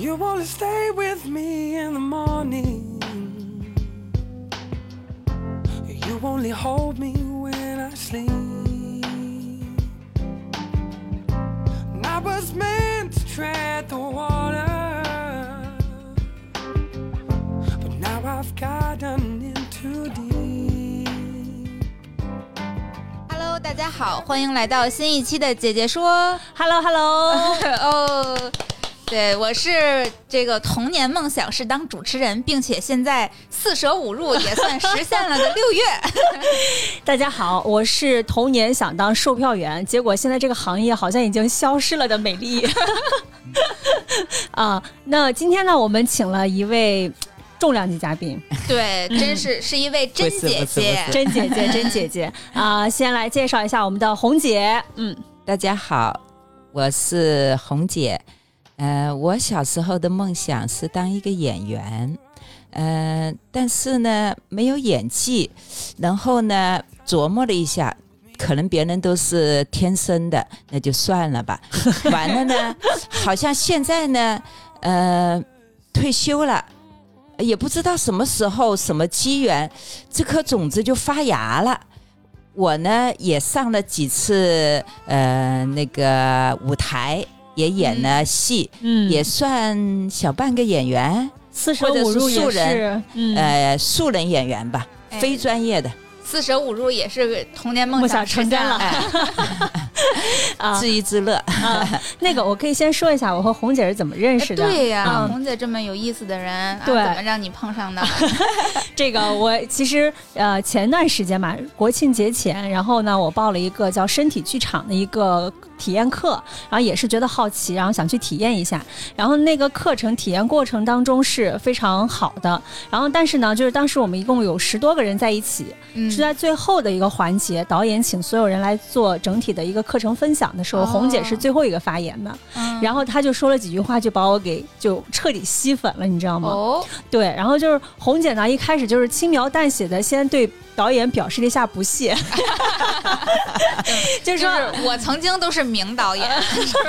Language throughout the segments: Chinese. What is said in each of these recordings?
You wanna stay with me in the morning. You only hold me when I sleep. And I was meant to tread the water. But now I've gotten in too deep. Hello，大家好，欢迎来到新一期的姐姐说。 Hello Hello，哦， 对，我是这个童年梦想是当主持人，并且现在四舍五入也算实现了的六月。大家好，我是童年想当售票员，结果现在这个行业好像已经消失了的美丽。啊，那今天呢，我们请了一位重量级嘉宾，对，真是 是一位真姐姐。真姐姐，真姐姐啊！先来介绍一下我们的红姐，嗯，大家好，我是红姐。呃，我小时候的梦想是当一个演员，呃，但是呢没有演技，然后呢琢磨了一下，可能别人都是天生的，那就算了吧。完了呢，好像现在呢，呃，退休了。也不知道什么时候、什么机缘，这颗种子就发芽了。我呢也上了几次呃那个舞台，也演了戏，嗯。也算小半个演员，四舍五入也素人是，嗯，呃素人演员吧，哎。非专业的，四舍五入也是童年梦梦想成真了。哎，啊。自娱自乐。啊，那个我可以先说一下我和红姐是怎么认识的。对呀、嗯。红姐这么有意思的人，啊对。怎么让你碰上的？这个我其实呃前段时间嘛，国庆节前，然后呢，我报了一个叫身体剧场的一个体验课，然后也是觉得好奇，然后想去体验一下。然后那个课程体验过程当中是非常好的，然后但是呢，就是当时我们一共有十多个人在一起，嗯是在最后的一个环节，导演请所有人来做整体的一个课程分享的时候，哦红姐是最后一个发言的，嗯然后她就说了几句话，就把我给就彻底吸粉了，你知道吗？哦，对，然后就是红姐呢，一开始就是轻描淡写的先对导演表示了一下不屑，就就说。是我曾经都是名导演，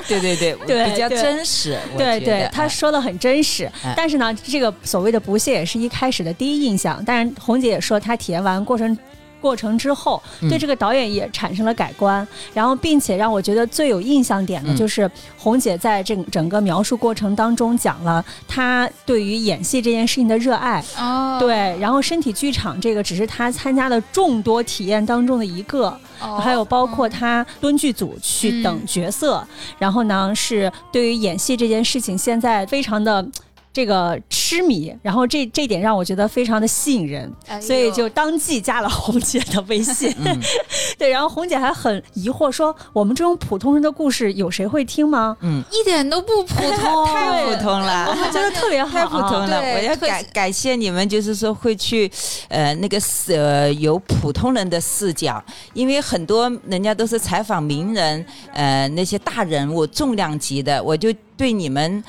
对 对对，对 比较真实。我对对，他说的很真实，哎但是呢，这个所谓的不屑也是一开始的第一印象。但是红姐也说，她体验完过程过程之后，嗯对这个导演也产生了改观。然后，并且让我觉得最有印象点的嗯就是红姐在这整个描述过程当中讲了她对于演戏这件事情的热爱。哦，对，然后身体剧场这个只是她参加的众多体验当中的一个，哦还有包括他蹲剧组去等角色，然后呢是对于演戏这件事情现在非常的。这个痴迷，然后这这点让我觉得非常的吸引人，哎所以就当即加了红姐的微信。嗯。对，然后红姐还很疑惑说：“我们这种普通人的故事，有谁会听吗？嗯，一点都不普通，太普通了？” 我了。觉得特别好，太普通了，我要感感谢你们，就是说会去，呃，那个视呃有普通人的视角，因为很多人家都是采访名人，呃，那些大人物重量级的，我就对你们，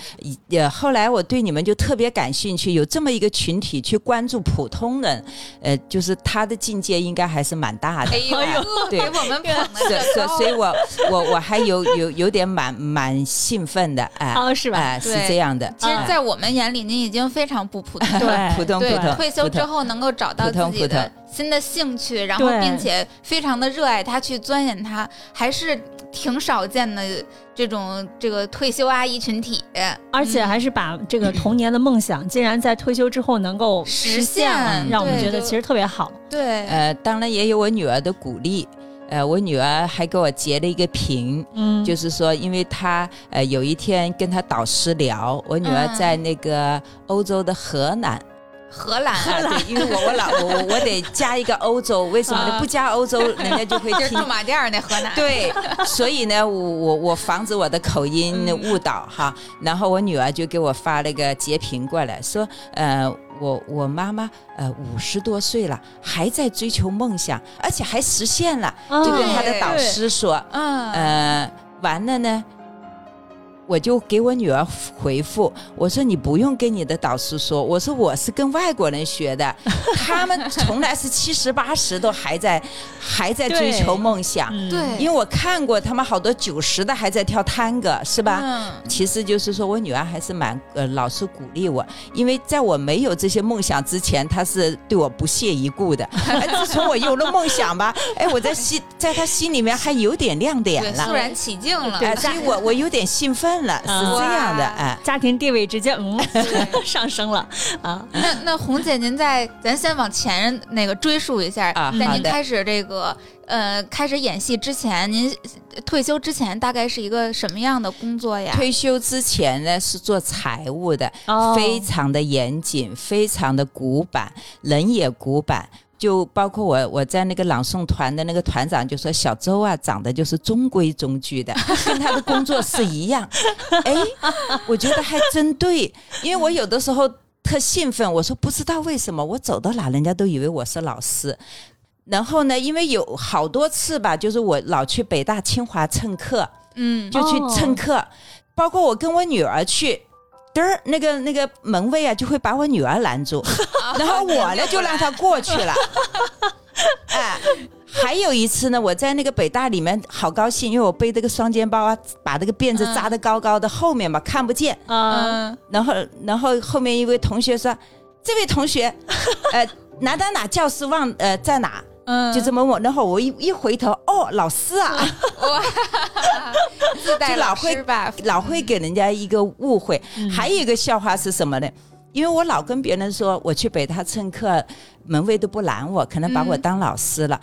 也，后来我对你们就特别感兴趣，有这么一个群体去关注普通人，呃，就是他的境界应该还是蛮大的。哎呦，对 给我们捧的所所所以我我我还有有有点蛮蛮兴奋的，哎、哦是吧哎、是这样的。其实，哎在我们眼里，您已经非常不普通。对对普通普通，，退休之后能够找到自己的新的兴趣，然后并且非常的热爱它，去钻研它，还是挺少见的这种这个退休阿姨群体。而且还是把这个童年的梦想，竟然在退休之后能够实现，实现让我们觉得其实特别好。对，呃，当然也有我女儿的鼓励。呃，我女儿还给我截了一个屏，嗯，就是说，因为她呃有一天跟她导师聊，我女儿嗯在那个欧洲的荷兰，荷兰啊，对，因为我我老我我我得加一个欧洲，为什么呢？啊不加欧洲，人家就会听驻。马店儿那河南。对，所以呢，我我我防止我的口音误导哈。然后我女儿就给我发了个截屏过来，说，呃，我我妈妈呃五十多岁了，还在追求梦想，而且还实现了，就跟她的导师说，嗯，呃，完了呢，我就给我女儿回复，我说你不用跟你的导师说，我说我是跟外国人学的，他们从来是七十八十都还在还在追求梦想，嗯对，因为我看过他们好多九十的还在跳探戈，是吧？嗯，其实就是说我女儿还是蛮呃老是鼓励我，因为在我没有这些梦想之前，她是对我不屑一顾的。哎，自从我有了梦想吧，哎，我在心在她心里面还有点亮点，了肃。然起敬了。哎，所以我我有点兴奋了，是啊这样的，哇。哎，家庭地位直接嗯 上升了啊，那那红姐，您在咱先往前那个追溯一下，在您开始这个呃开始演戏之前，您退休之前大概是一个什么样的工作呀？退休之前呢是做财务的，哦。非常的严谨，非常的古板，人也古板。就包括我，我在那个朗诵团的那个团长就说小周啊，长得就是中规中矩的，跟他的工作是一样。哎，我觉得还真对，因为我有的时候特兴奋，我说不知道为什么，我走到哪人家都以为我是老师。然后呢，因为有好多次吧，就是我老去北大、清华蹭课，嗯，就去哦蹭课，包括我跟我女儿去。嘚儿，那个那个门卫啊，就会把我女儿拦住，然后我呢 就让她过去了。哎，还有一次呢，我在那个北大里面好高兴，因为我背这个双肩包啊，把这个辫子扎得高高的，后面嘛看不见。啊，嗯然后然后后面一位同学说：“这位同学，呃，哪哪哪教室忘呃在哪？”嗯，就这么问，然后我一一回头，哦，老师啊，哇，自带老 就老会师吧，老会给人家一个误会。还有一个笑话是什么呢？因为我老跟别人说我去北大蹭课，门卫都不拦我，可能把我当老师了。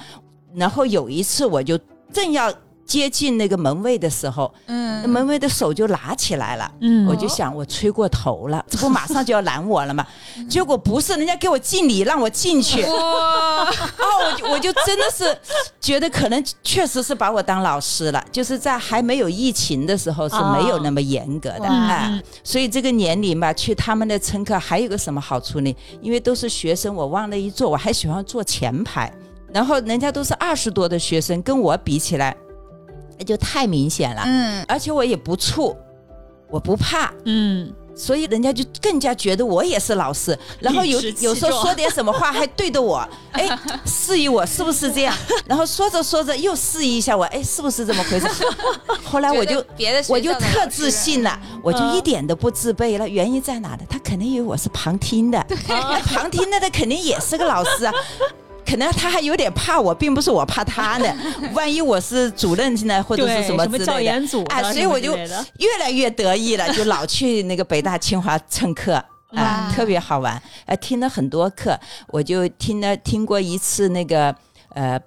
然后有一次我就正要接近那个门卫的时候，那嗯，门卫的手就拿起来了。嗯我就想，我吹过头了，这不马上就要拦我了吗？结果不是，人家给我敬礼，让我进去。哇，哦，我就我就真的是觉得可能确实是把我当老师了，就是在还没有疫情的时候是没有那么严格的，哦哎、嗯所以这个年龄吧，去他们的乘客还有个什么好处呢？因为都是学生，我往那一坐，我还喜欢坐前排，然后人家都是二十多的学生，跟我比起来，就太明显了，嗯，而且我也不怵，我不怕，嗯，所以人家就更加觉得我也是老师，然后有有时候说点什么话还对着我，哎，示意我是不是这样？然后说着说着又示意一下我，哎，是不是这么回事？后来我就别的学我就特自信了，我就嗯一点都不自卑了。原因在哪呢？他肯定以为我是旁听的，那旁听的他肯定也是个老师啊。可能他还有点怕我，并不是我怕他呢。万一我是主任呢，或者，是什么之类的，教研组的哎，所以我就越来越得意了，就老去那个北大、清华蹭课。啊、特别好玩，呃，听了很多课，我就听了听过一次那个，呃，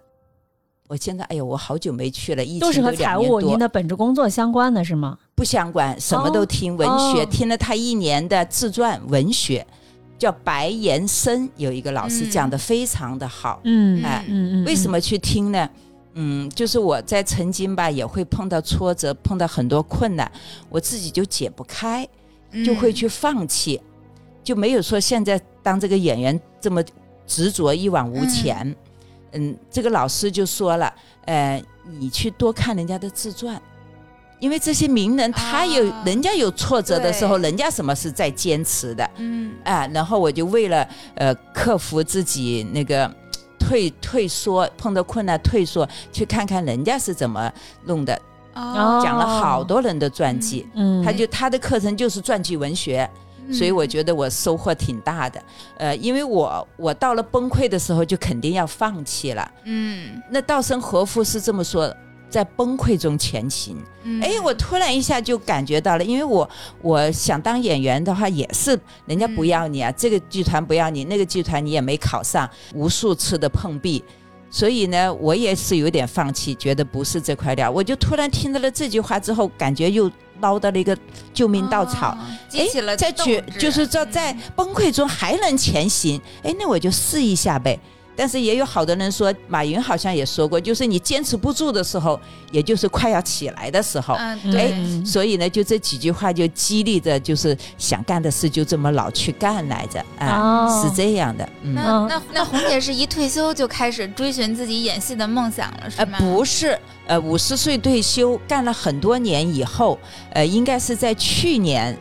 我现在哎呦，我好久没去了，疫情都是和财务您的本职工作相关的是吗？不相关，什么都听。文学、哦听了他一年的自传文学，叫白岩生，有一个老师嗯讲的非常的好。嗯哎嗯嗯，为什么去听呢？嗯，就是我在曾经吧，也会碰到挫折，碰到很多困难，我自己就解不开，就会去放弃，就没有说现在当这个演员这么执着一往无前。嗯这个老师就说了，呃，你去多看人家的自传。因为这些名人，他有、啊。人家有挫折的时候，人家什么是在坚持的，嗯。啊，然后我就为了呃克服自己那个退退缩，碰到困难退缩，去看看人家是怎么弄的，哦，讲了好多人的传记。嗯，他就他的课程就是传记文学，所以我觉得我收获挺大的。呃，因为我我到了崩溃的时候，就肯定要放弃了。嗯。那稻盛和夫是这么说的。在崩溃中前行，嗯，哎，我突然一下就感觉到了，因为我我想当演员的话，也是人家不要你啊，这个剧团不要你，那个剧团你也没考上，无数次的碰壁，所以呢，我也是有点放弃，觉得不是这块料。我就突然听到了这句话之后，感觉又捞到了一个救命稻草。哦激起了在斗绝就是说在崩溃中还能前行，哎，那我就试一下呗。但是也有好多人说，马云好像也说过，就是你坚持不住的时候，也就是快要起来的时候。嗯，嗯对，嗯所以呢，就这几句话就激励着，就是想干的事就这么老去干来着，啊，哦是这样的，嗯。那嗯那那红姐是一退休就开始追寻自己演戏的梦想了，是呃，吗？不是，呃，五十岁退休，干了很多年以后，呃，应该是在去年，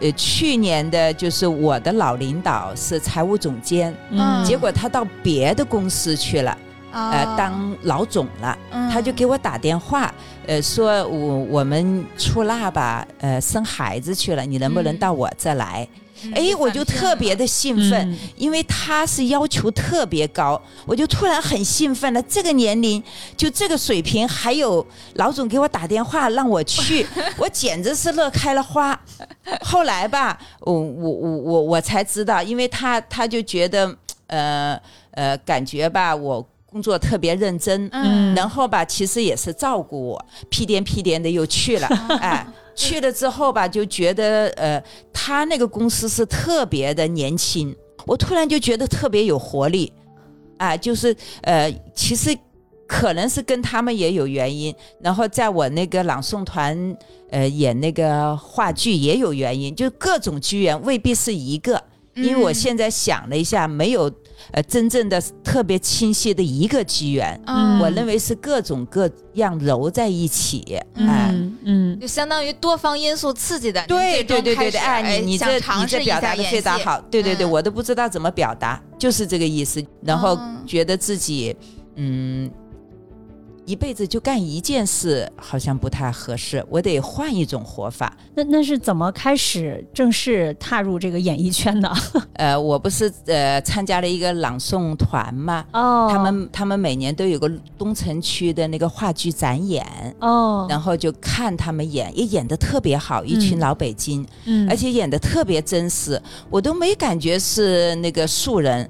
呃，去年的就是我的老领导是财务总监，嗯结果他到别的公司去了，呃，哦当老总了。嗯他就给我打电话，呃，说我我们出纳吧，呃，生孩子去了，你能不能嗯到我这来？嗯哎，我就特别的兴奋，嗯因为他是要求特别高，我就突然很兴奋了。这个年龄就这个水平，还有老总给我打电话让我去，我简直是乐开了花。后来吧，我我我我我才知道，因为他他就觉得呃呃，感觉吧我。工作特别认真，嗯然后吧，其实也是照顾我，屁颠屁颠的又去了，哎，去了之后吧，就觉得呃，他那个公司是特别的年轻，我突然就觉得特别有活力，啊，就是呃，其实可能是跟他们也有原因，然后在我那个朗诵团呃演那个话剧也有原因，就各种机缘未必是一个，因为我嗯。现在想了一下，没有呃真正的特别清晰的一个机缘。嗯。我认为是各种各样揉在一起，嗯。哎，嗯。嗯就相当于多方因素刺激的，对对对对对，哎，你你这尝试你这表达的非常好，对对对，嗯。我都不知道怎么表达，就是这个意思。然后哦觉得自己，嗯，一辈子就干一件事，好像不太合适，我得换一种活法。那那是怎么开始正式踏入这个演艺圈的？呃，我不是呃参加了一个朗诵团嘛，哦，他们他们每年都有个东城区的那个话剧展演。哦，然后就看他们演，也演得特别好，一群嗯老北京，嗯而且演得特别真实，我都没感觉是那个素人，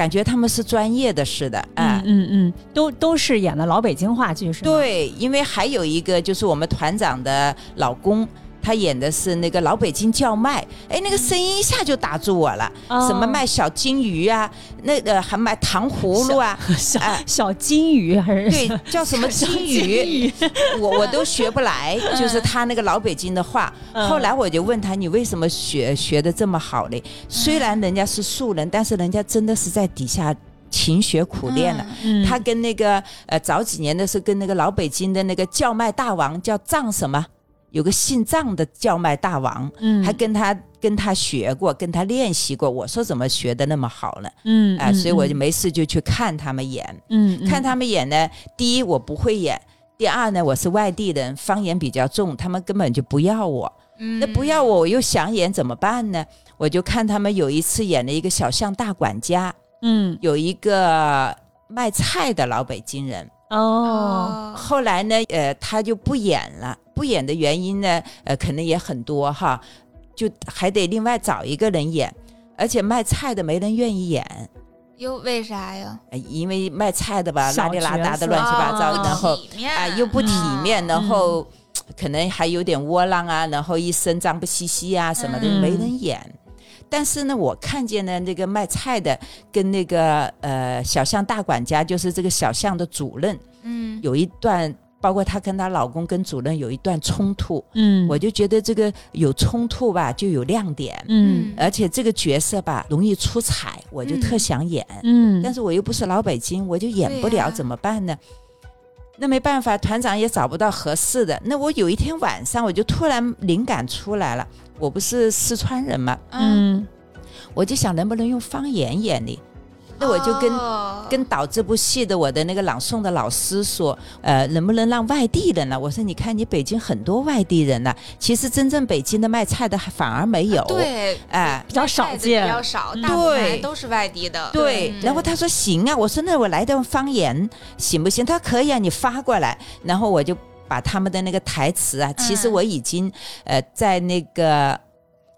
感觉他们是专业的似的，哎、嗯嗯嗯，都都是演的老北京话剧是吗？，对，因为还有一个就是我们团长的老公。他演的是那个老北京叫卖，哎，那个声音一下就打住我了。哦。什么卖小金鱼啊，那个还卖糖葫芦啊，小 哎小金鱼还是？对，叫什么金鱼，我我都学不来，就是他那个老北京的话。嗯。后来我就问他，你为什么学学的这么好嘞？虽然人家是素人，但是人家真的是在底下勤学苦练了。嗯。他跟那个呃早几年的时候跟那个老北京的那个叫卖大王叫藏什么，有个姓藏的叫卖大王，嗯还跟他跟他学过，跟他练习过。我说怎么学的那么好呢？嗯哎、所以我就嗯没事就去看他们演。嗯嗯看他们演呢，第一我不会演，第二呢我是外地人，方言比较重，他们根本就不要我。嗯那不要我，我又想演怎么办呢？我就看他们有一次演了一个小巷大管家，嗯有一个卖菜的老北京人。哦后来呢，呃，他就不演了。不演的原因呢，呃，可能也很多哈，就还得另外找一个人演，而且卖菜的没人愿意演。又，为啥呀？呃因为卖菜的吧，小邋里邋遢的乱七八糟，哦然后啊又不体面，嗯然后可能还有点窝囊啊，然后一身脏不兮兮啊什么的，嗯没人演。但是呢，我看见呢，那个卖菜的跟那个呃小巷大管家，就是这个小巷的主任，嗯有一段，包括她跟她老公跟主任有一段冲突，嗯我就觉得这个有冲突吧，就有亮点，嗯而且这个角色吧容易出彩，我就特嗯想演。嗯但是我又不是老北京，我就演不了，怎么办呢？那没办法，团长也找不到合适的。那我有一天晚上，我就突然灵感出来了。我不是四川人嘛，嗯，嗯我就想能不能用方言演呢？那我就跟、哦跟导这部戏的我的那个朗诵的老师说，呃，能不能让外地人呢？我说，你看你北京很多外地人呢，其实真正北京的卖菜的还反而没有。对哎比较少见比较少，嗯大部分对都是外地的。对，嗯然后他说行啊，我说那我来段方言行不行？他说可以啊，你发过来，然后我就把他们的那个台词啊，其实嗯我已经呃在那个。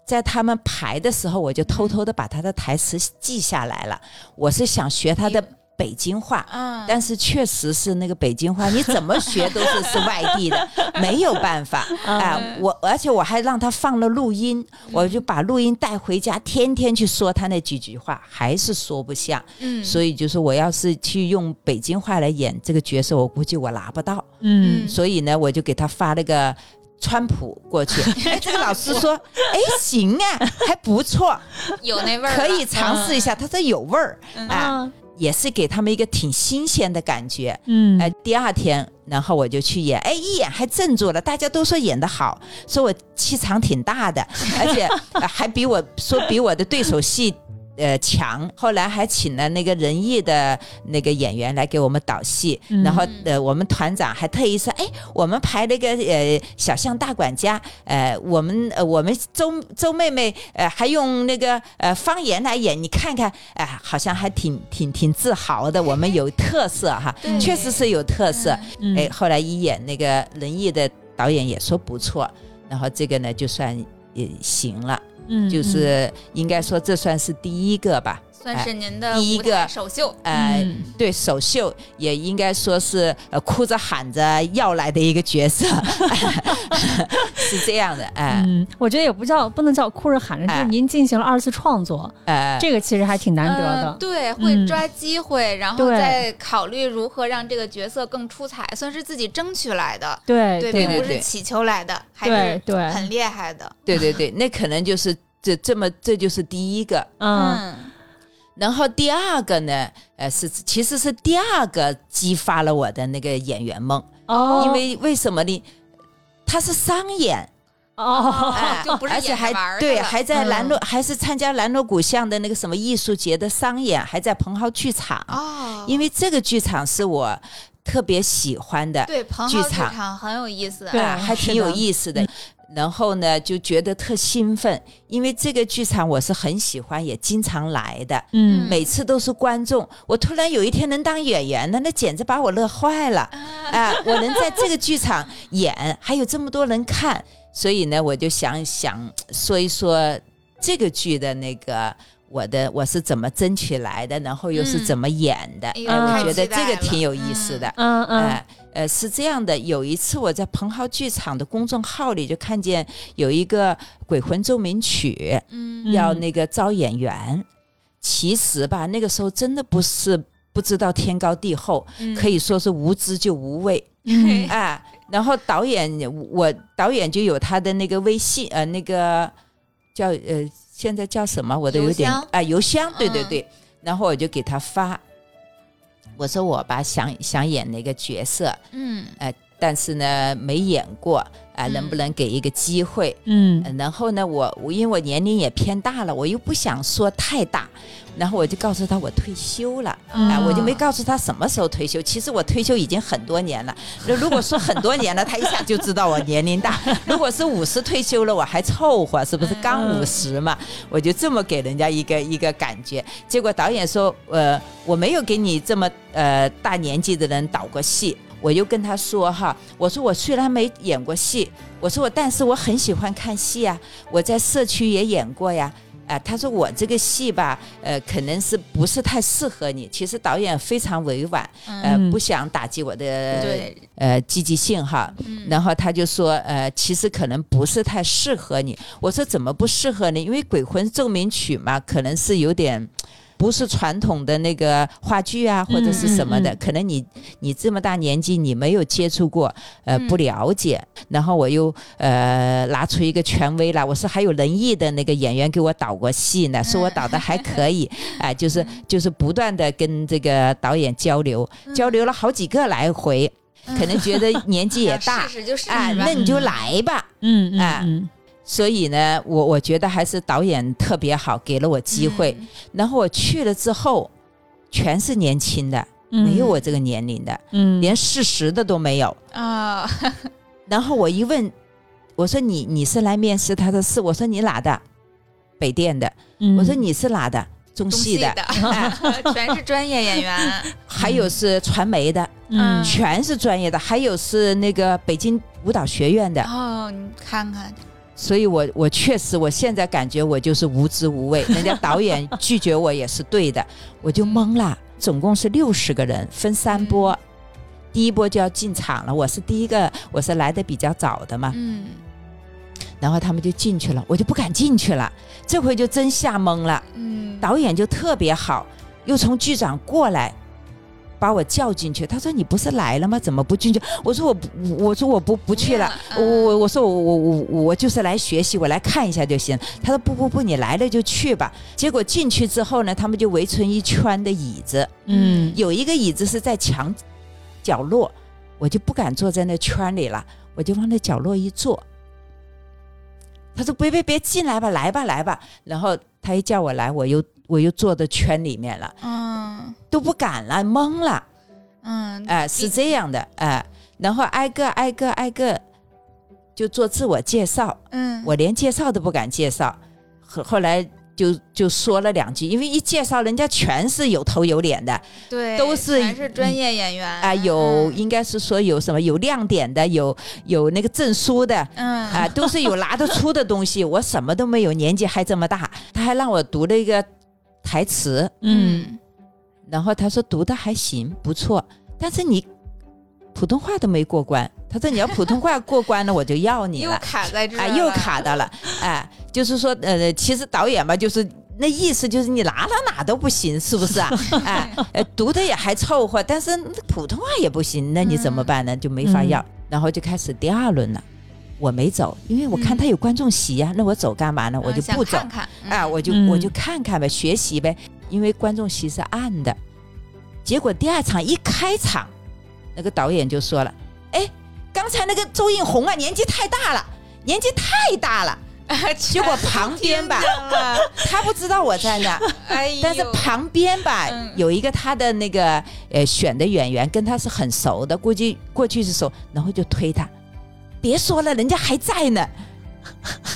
在他们排的时候，我就偷偷的把他的台词记下来了。我是想学他的北京话。嗯，但是确实是那个北京话，你怎么学都是是外地的，没有办法啊、嗯我而且我还让他放了录音，我就把录音带回家，天天去说他那几句话，还是说不像。嗯，所以就是我要是去用北京话来演这个角色，我估计我拿不到。嗯嗯所以呢，我就给他发了个川普过去。哎，这个老师说，哎，行啊，还不错，有那味儿，可以尝试一下。他说有味儿，嗯啊，啊也是给他们一个挺新鲜的感觉。嗯哎，第二天，然后我就去演，哎，一演还镇住了，大家都说演的好，说我气场挺大的，而且、呃还比我说比我的对手戏。呃，强。后来还请了那个仁义的那个演员来给我们导戏，嗯。然后呃，我们团长还特意说，哎，我们排了个呃小象大管家，呃，我们呃我们周周妹妹呃还用那个呃方言来演，你看看，哎、好像还挺挺挺自豪的，我们有特色哈，确实是有特色。嗯。哎，后来一演那个仁义的导演也说不错，然后这个呢就算也行了，嗯就是应该说这算是第一个吧。算是您的第一个首秀。呃，嗯。对首秀也应该说是呃哭着喊着要来的一个角色 是这样的，哎、嗯，我觉得也不叫不能叫哭着喊着，就是哎您进行了二次创作，呃，这个其实还挺难得的。呃对，会嗯抓机会，然后再考虑如何让这个角色更出彩，算是自己争取来的。对，对对并不是祈求来的，还对是对。很厉害的。对对对，那可能就是这这么这就是第一个，嗯。嗯然后第二个呢，呃，是其实是第二个激发了我的那个演员梦，哦，因为为什么呢？他是商演，哦哎 就不是而且演玩还对，儿的了还在兰嗯，还是参加兰诺古巷的那个什么艺术节的商演，还在蓬蒿剧场，哦，因为这个剧场是我特别喜欢的，对蓬蒿剧剧场场很有意思。对啊，还挺有意思的。嗯然后呢，就觉得特兴奋，因为这个剧场我是很喜欢，也经常来的。嗯。每次都是观众，我突然有一天能当演员了，那简直把我乐坏了！啊，我能在这个剧场演，还有这么多人看，所以呢，我就想想说一说这个剧的那个我的我是怎么争取来的，然后又是嗯怎么演的。哎我觉得这个挺有意思的。嗯嗯哎呃，是这样的，有一次我在蓬蒿剧场的公众号里就看见有一个《鬼魂奏鸣曲》嗯要那个招演员，其实吧，那个时候真的不是不知道天高地厚，嗯可以说是无知就无畏。嗯哎，然后导演我导演就有他的那个微信，呃，那个叫呃，现在叫什么我都有点邮箱。啊，邮箱，对对嗯对，然后我就给他发，我说我吧想想演那个角色，嗯。呃，但是呢没演过，啊、嗯能不能给一个机会？嗯呃然后呢，我我因为我年龄也偏大了，我又不想说太大，然后我就告诉他我退休了，啊、嗯我就没告诉他什么时候退休。其实我退休已经很多年了，那如果说很多年了，他一下就知道我年龄大。如果是五十退休了，我还凑合，是不是刚嗯五十嘛？我就这么给人家一个一个感觉。结果导演说，呃，我没有给你这么呃大年纪的人导过戏。我又跟他说哈，我说我虽然没演过戏，我说我但是我很喜欢看戏啊，我在社区也演过呀。啊、他说我这个戏吧，呃，可能是不是太适合你。其实导演非常委婉，呃，嗯不想打击我的呃积极性哈。嗯然后他就说，呃，其实可能不是太适合你。我说怎么不适合呢？因为《鬼魂奏鸣曲》嘛，可能是有点。不是传统的那个话剧啊，或者是什么的，嗯嗯。嗯可能你你这么大年纪，你没有接触过，呃，嗯。不了解。然后我又呃拿出一个权威来，我说还有仁义的那个演员给我导过戏呢，说我导的还可以，哎、就是就是不断的跟这个导演交流，交流了好几个来回，可能觉得年纪也 大哎，那你就来吧。嗯哎。嗯所以呢，我我觉得还是导演特别好，给了我机会。嗯然后我去了之后，全是年轻的，嗯，没有我这个年龄的，嗯连四十的都没有。啊，然后我一问，我说你你是来面试？他说是。我说你哪的？北电的。嗯我说你是哪的？中中戏的。的 全是专业演员。还有是传媒的，嗯全是专业的。还有是那个北京舞蹈学院的。哦，你看看，所以我我确实，我现在感觉我就是无知无畏，人家导演拒绝我也是对的，我就懵了。总共是六十个人，分三波，第一波就要进场了，我是第一个，我是来的比较早的嘛，嗯。然后他们就进去了，我就不敢进去了，这回就真吓懵了。嗯，导演就特别好，又从剧场过来。把我叫进去，他说：“你不是来了吗？怎么不进去？”我说：“我不，我说我不不去了。我我我说我我我我就是来学习，我来看一下就行。”他说：“不不不，你来了就去吧。”结果进去之后呢，他们就围成一圈的椅子，嗯有一个椅子是在墙角落，我就不敢坐在那圈里了，我就往那角落一坐。他说：“别别别，进来吧，来吧来吧。”然后他一叫我来，我又我又坐到圈里面了，嗯。都不敢了，懵了。嗯，哎、是这样的，哎、然后挨个挨个挨个就做自我介绍，嗯，我连介绍都不敢介绍，后后来就就说了两句，因为一介绍人家全是有头有脸的，对都是全是专业演员。啊、有嗯。应该是说有什么有亮点的，有有那个证书的。嗯。啊、都是有拿得出的东西，我什么都没有，年纪还这么大，他还让我读了一个台词，嗯然后他说读的还行，不错，但是你普通话都没过关。他说你要普通话过关了，我就要你了 又了。卡在这儿啊，又卡到了，哎，就是说，呃，其实导演吧，就是那意思，就是你哪哪哪都不行，是不是啊？哎，呃，读的也还凑合，但是普通话也不行，那你怎么办呢？就没法要，然后就开始第二轮了。我没走，因为我看他有观众席呀、那我走干嘛呢？我就不走，看看啊，我就、嗯我就看看呗，学习呗，因为观众席是暗的。结果第二场一开场，那个导演就说了：“哎，刚才那个周映红啊，年纪太大了，年纪太大了。”结果旁边吧，他不知道我在那，但是旁边吧、嗯有一个他的那个呃选的演员跟他是很熟的，估计过去是熟，然后就推他，别说了，人家还在呢。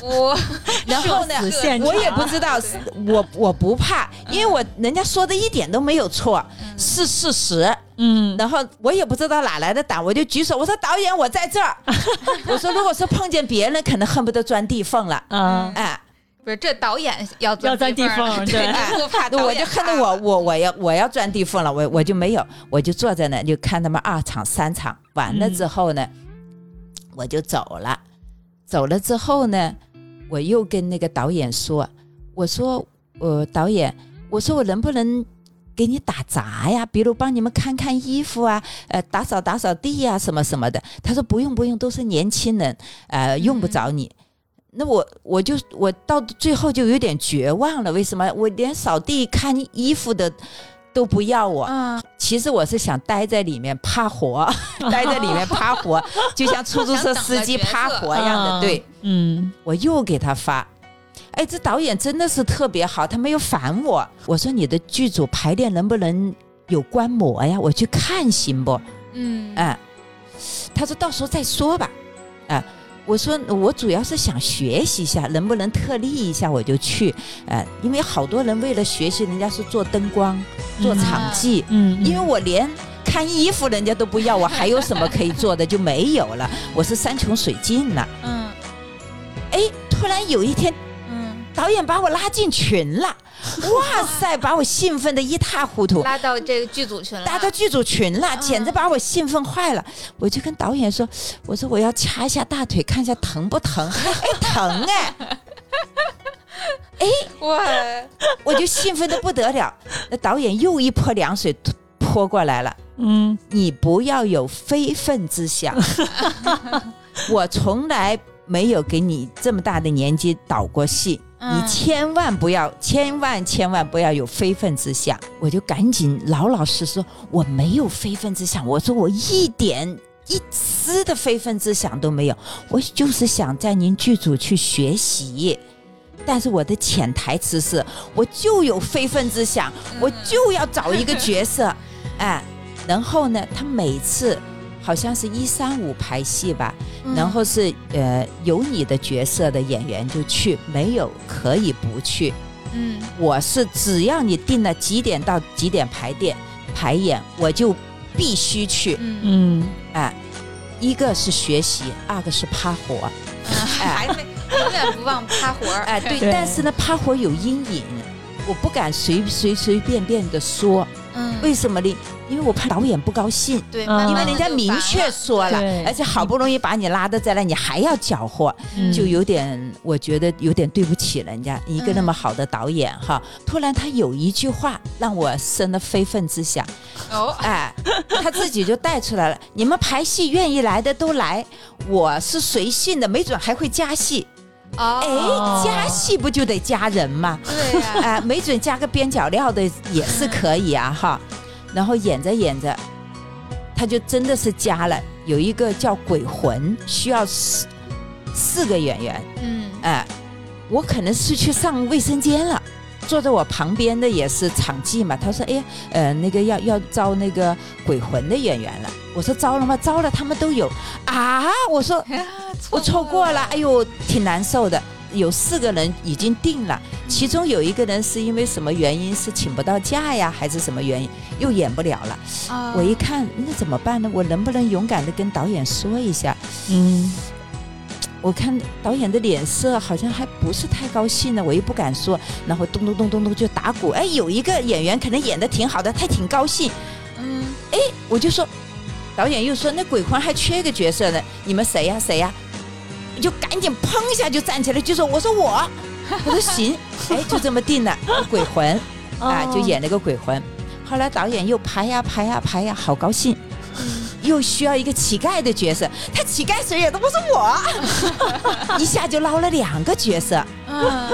我 然后呢我也不知道，我我不怕，因为我人家说的一点都没有错，是事实。嗯。然后我也不知道哪来的胆，我就举手，我说导演，我在这儿。我说如果是碰见别人，可能恨不得钻地缝了。嗯。哎，不是这导演要要钻地缝 对，对不怕我就恨得我我我要我要钻地缝了，我我就没有，我就坐在那就看他们二场三场完了之后呢，我就走了。走了之后呢，我又跟那个导演说，我说呃导演，我说我能不能给你打杂呀？比如帮你们看看衣服啊，呃打扫打扫地呀、什么什么的。他说不用不用，都是年轻人，呃用不着你。那我我就我到最后就有点绝望了，为什么？我连扫地看衣服的都不要我。嗯，其实我是想待在里面趴活，待在里面趴活，就像出租车司机趴活一样的。对，嗯我又给他发，哎，这导演真的是特别好，他没有烦我。我说你的剧组排练能不能有观摩呀？我去看行不？嗯哎，他说到时候再说吧。哎，我说我主要是想学习一下，能不能特例一下我就去。呃，因为好多人为了学习，人家是做灯光、做嗯场记，嗯，因为我连看衣服人家都不要，我还有什么可以做的就没有了。我是山穷水尽了。嗯哎，突然有一天，嗯，导演把我拉进群了，哇塞，把我兴奋的一塌糊涂。拉到这个剧组群了，拉到剧组群了，嗯简直把我兴奋坏了。我就跟导演说：“我说我要掐一下大腿，看一下疼不疼？还，疼哎！哎，我就兴奋的不得了。那导演又一泼凉水泼过来了。嗯你不要有非分之想。我从来没有给你这么大的年纪导过戏，嗯你千万不要，千万千万不要有非分之想。我就赶紧老老实实说，我没有非分之想。我说我一点一丝的非分之想都没有，我就是想在您剧组去学习。但是我的潜台词是，我就有非分之想，我就要找一个角色，哎，然后呢，他每次好像是一三五排戏吧，嗯然后是呃有你的角色的演员就去，没有可以不去。嗯我是只要你定了几点到几点排练排演，我就必须去。嗯嗯哎，一个是学习，二个是趴活。嗯，还没永远远不忘趴活儿。哎，对，对但是呢，趴活有阴影，我不敢随随随便便的说，嗯，为什么呢？因为我怕导演不高兴。对，因为人家明确说了，而且好不容易把你拉到这来，你还要搅和，嗯就有点，我觉得有点对不起人家一个那么好的导演哈。突然他有一句话让我生了非分之想，哦，哎，他自己就带出来了。你们排戏愿意来的都来，我是随性的，没准还会加戏。哦，哎，加戏不就得加人吗？对呀，哎，没准加个边角料的也是可以啊哈。然后演着演着，他就真的是加了，有一个叫鬼魂，需要四四个演员。嗯，哎，我可能是去上卫生间了。坐在我旁边的也是场记嘛，他说：“哎呀，呃，那个要要招那个鬼魂的演员了。”我说：“招了吗？招了，他们都有啊。”我说：“ 我错过了，哎呦，挺难受的。有四个人已经定了，其中有一个人是因为什么原因是请不到假呀，还是什么原因又演不了了？啊我一看，那怎么办呢？我能不能勇敢的跟导演说一下？嗯我看导演的脸色好像还不是太高兴呢，我又不敢说，然后咚咚咚咚咚就打鼓。哎，有一个演员可能演的挺好的，他挺高兴，嗯，哎我就说，导演又说那鬼魂还缺一个角色呢，你们谁呀谁呀？就赶紧砰一下就站起来，就说我说我，我说行，哎，就这么定了，鬼魂啊，就演了个鬼魂。后来导演又排呀排呀排呀，好高兴。又需要一个乞丐的角色，他乞丐谁演都？不是我，一下就捞了两个角色。嗯，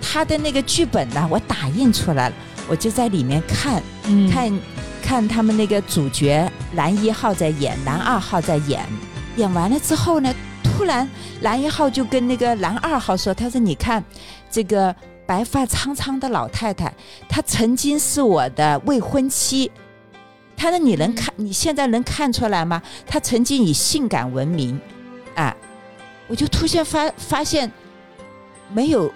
他的那个剧本呢，我打印出来了，我就在里面看嗯看看他们那个主角男一号在演，男二号在演，演完了之后呢，突然男一号就跟那个男二号说：“他说你看这个白发苍苍的老太太，她曾经是我的未婚妻。”他说：“你能看？你现在能看出来吗？他曾经以性感闻名，啊！”我就突然发发现，没有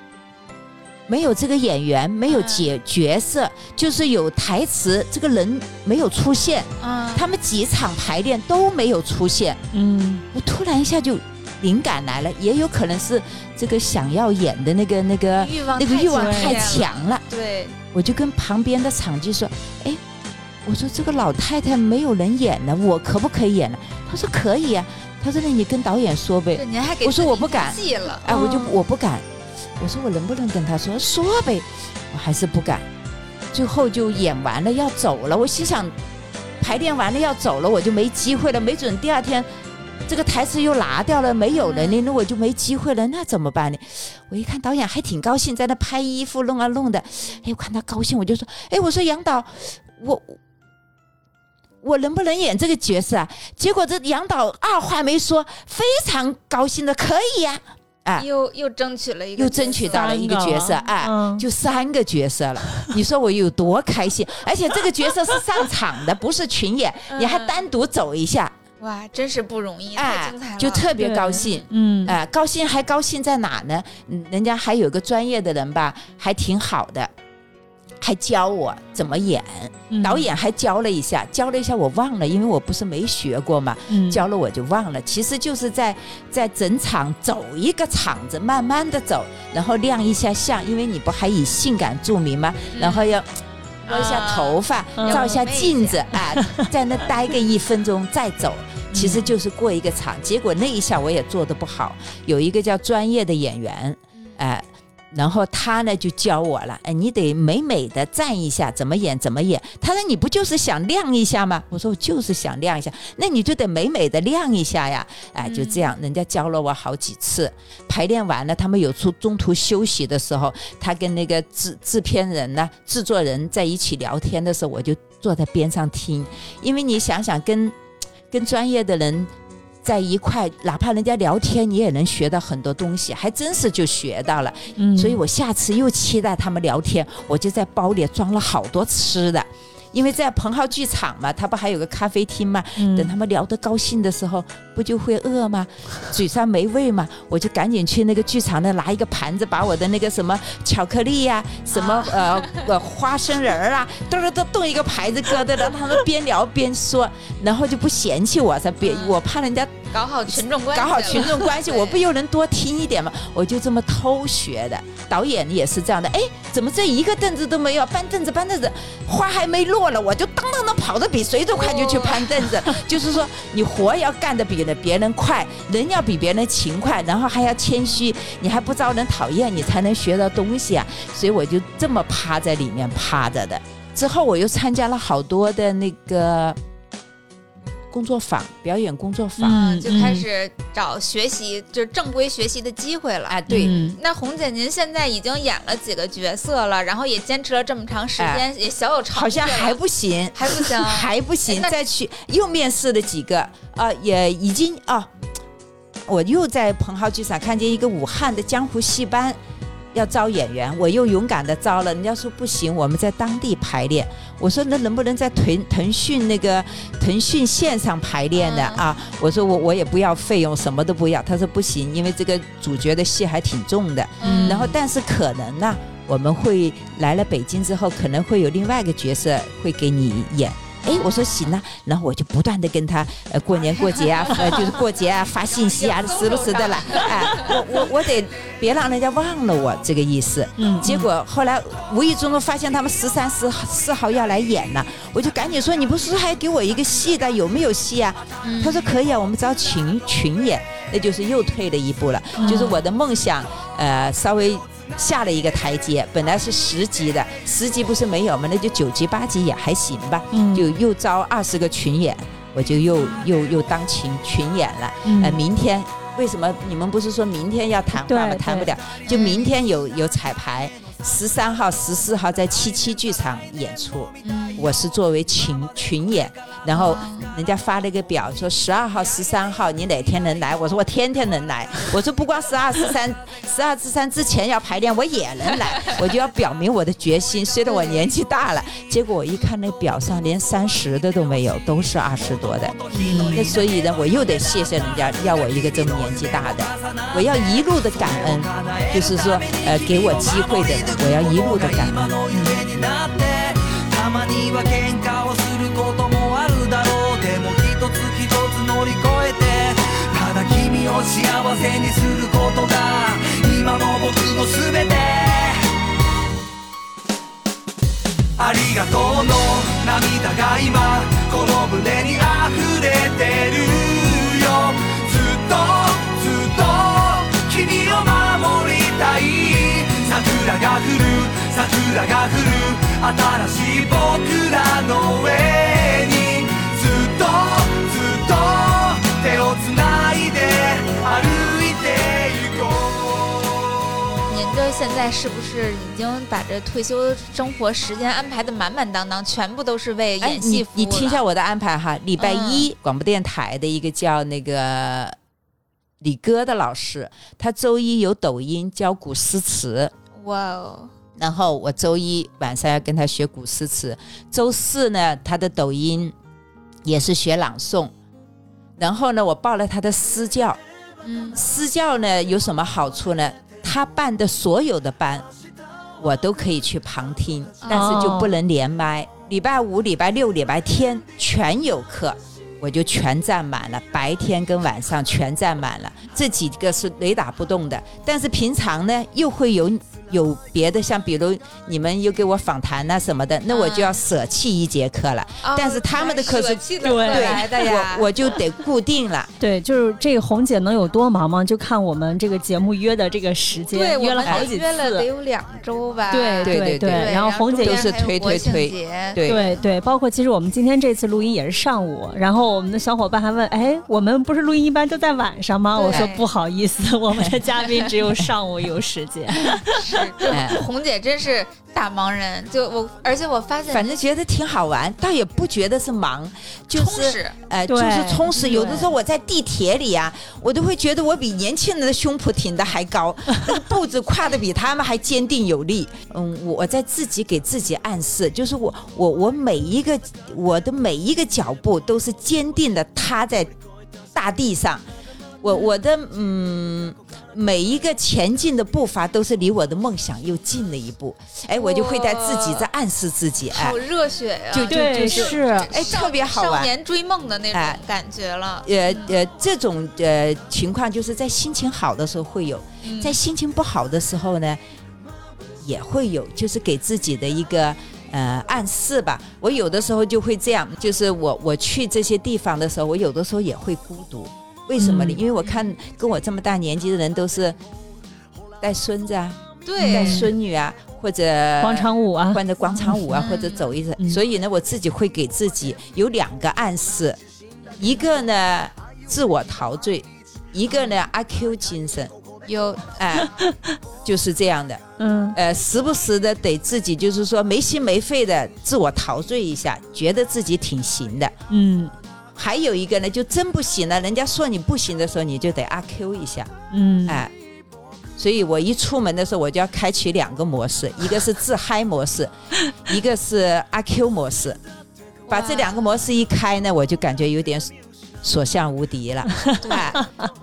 没有这个演员，没有嗯角角色，就是有台词，这个人没有出现。嗯，他们几场排练都没有出现，嗯我突然一下就灵感来了，也有可能是这个想要演的那个那个欲望那个欲望太，强了。对，我就跟旁边的场记说：“哎，我说这个老太太没有人演呢，我可不可以演呢？”他说：“可以呀、他说：“那你跟导演说呗。对，您还给我说我不敢了”，哎，我就哦我不敢。我说我能不能跟他说说呗？我还是不敢。最后就演完了要走了，我心想，排练完了要走了，我就没机会了，没准第二天。这个台词又拿掉了，没有了呢，那我就没机会了，那怎么办呢？我一看导演还挺高兴，在那拍衣服弄啊弄的，哎，我看他高兴，我就说，哎，我说杨导，我我能不能演这个角色啊？结果这杨导二话没说，非常高兴的，可以呀、啊，又又争取了一个又，争取到了一个角色，哎，嗯就三个角色了。你说我有多开心？而且这个角色是上场的，不是群演，你还嗯单独走一下，哇，真是不容易，太哎精彩了，，就特别高兴。嗯哎，高兴还高兴在哪呢？嗯，人家还有个专业的人吧，还挺好的，还教我怎么演。嗯导演还教了一下，教了一下我忘了，因为我不是没学过嘛，嗯教了我就忘了。其实就是在在整场走一个场子，慢慢的走，然后亮一下相，因为你不还以性感著名吗？嗯然后要拨一下头发，嗯照一下镜子啊，在那待个一分钟再走。其实就是过一个场，结果那一下我也做的不好。有一个叫专业的演员，哎、然后他呢就教我了，哎，你得美美的站一下，怎么演怎么演。他说你不就是想亮一下吗？我说我就是想亮一下，那你就得美美的亮一下呀，哎，就这样，人家教了我好几次。排练完了，他们有出中途休息的时候，他跟那个制制片人呢、制作人在一起聊天的时候，我就坐在边上听，因为你想想跟跟专业的人。在一块，哪怕人家聊天，你也能学到很多东西，还真是就学到了。嗯所以我下次又期待他们聊天，我就在包里装了好多吃的，因为在蓬蒿剧场嘛，他不还有个咖啡厅嘛？嗯等他们聊得高兴的时候，不就会饿吗？嘴上没味嘛，我就赶紧去那个剧场那拿一个盘子，把我的那个什么巧克力呀、什么呃呃花生仁儿啊，都都都动一个牌子搁的，让他们边聊边说，然后就不嫌弃我，才别我怕人家搞好群众关系，搞好群众关系，我不又能多听一点吗？我就这么偷学的。导演也是这样的，哎，怎么这一个凳子都没有？搬凳子，搬凳子，花还没落了，我就当当当跑得比谁都快，就去搬凳子。就是说，你活要干得比别人快，人要比别人勤快，然后还要谦虚，你还不招人讨厌，你才能学到东西啊。所以我就这么趴在里面趴着的。之后我又参加了好多的那个工作坊，表演工作坊。嗯，就开始找学习，就是正规学习的机会了。啊，对，嗯。那红姐，您现在已经演了几个角色了，然后也坚持了这么长时间，也小有成绩好像还不行，还不行，还不行哎，再去又面试了几个。啊、也已经啊、我又在彭浩剧场看见一个武汉的江湖戏班要招演员，我又勇敢的招了，人家说不行，我们在当地排练。我说那能不能在腾腾讯那个腾讯线上排练呢？嗯啊，我说我我也不要费用，什么都不要。他说不行，因为这个主角的戏还挺重的。嗯然后但是可能呢，我们会来了北京之后，可能会有另外一个角色会给你演。哎，我说行啊，然后我就不断的跟他呃过年过节啊，呃就是过节啊 发信息啊，时不时的来，哎，我我我得别让人家忘了我这个意思。嗯结果后来无意中发现他们十三、十四号要来演了，我就赶紧说：“你不是说还给我一个戏的，有没有戏啊？”嗯他说：“可以啊，我们招群群演。”那就是又退了一步了，就是我的梦想，呃，稍微下了一个台阶。本来是十级的，十级不是没有吗？那就九级、八级也还行吧。嗯就又招二十个群演，我就又又又当群群演了。嗯呃，明天为什么你们不是说明天要谈话吗？谈不了，就明天有有彩排，十三号、十四号在七七剧场演出，嗯我是作为群群演，然后人家发了一个表说十二号、十三号你哪天能来？我说我天天能来，我说不光十二、十三，十二、十三之前要排练我也能来，我就要表明我的决心。虽然我年纪大了，结果我一看那表上连三十的都没有，都是二十多的。那所以呢，我又得谢谢人家要我一个这么年纪大的，我要一路的感恩，就是说呃给我机会的，我要一路的感恩。あるだろうでも一つ一つ乗り越えてただ君を幸せにすることが今の僕の全てありがとうの涙が今この胸に溢れてるよ。ずっとずっと君を守りたい。桜が降る桜が降る新しい僕らの上。现在是不是已经把这退休生活时间安排的满满当当，全部都是为哎，演戏服务了？你听一下我的安排哈，礼拜一、广播电台的一个叫那个李哥的老师，他周一有抖音教古诗词，哇哦，然后我周一晚上要跟他学古诗词，周四呢他的抖音也是学朗诵，然后呢我报了他的私教，嗯。私教呢有什么好处呢？他办的所有的班，我都可以去旁听，但是就不能连麦。礼拜五、礼拜六、礼拜天全有课，我就全占满了，白天跟晚上全占满了。这几个是雷打不动的，但是平常呢又会有有别的，像比如你们又给我访谈呐、什么的，那我就要舍弃一节课了。哦但是他们的课是舍弃了对课来的呀，我我就得固定了。对，就是这个红姐能有多忙吗？就看我们这个节目约的这个时对，间，我们得约了好几约了得。有两周吧，对对对对，对然后红姐中都是推推推对对对，包括其实我们今天这次录音也是上午，然后我们的小伙伴还问，哎，我们不是录音一般都在晚上吗？我说不好意思，我们的嘉宾只有上午有时间。是，这哎红姐真是大忙人，就我，而且我发现反正觉得挺好玩，倒也不觉得是忙，就是哎，呃，就是充实。有的时候我在地铁里啊，我都会觉得我比年轻人的胸脯挺的还高，那个步子跨的比他们还坚定有力。嗯，我我在自己给自己暗示，就是我我我每一个我的每一个脚步都是坚定的踏在大地上。我我的嗯，每一个前进的步伐都是离我的梦想又近了一步。哎，我就会在自己在暗示自己，哎好热血呀！就就，就是是，哎，特别好玩。少年追梦的那哎种感觉了。呃呃，这种呃情况就是在心情好的时候会有，嗯在心情不好的时候呢，也会有，就是给自己的一个呃暗示吧。我有的时候就会这样，就是我我去这些地方的时候，我有的时候也会孤独。为什么呢？嗯因为我看跟我这么大年纪的人都是带孙子啊，对带孙女啊，或者广场舞啊，或者广场舞啊，嗯或者走一走。嗯所以呢，我自己会给自己有两个暗示，一个呢自我陶醉，一个呢阿 Q 精神。有哎，就是这样的。嗯呃，时不时的得自己就是说没心没肺的自我陶醉一下，觉得自己挺行的。嗯还有一个呢，就真不行了，人家说你不行的时候，你就得阿 Q 一下。嗯，哎，所以我一出门的时候，我就要开启两个模式，一个是自嗨模式，一个是阿 Q 模式。把这两个模式一开呢，我就感觉有点所向无敌了。哎，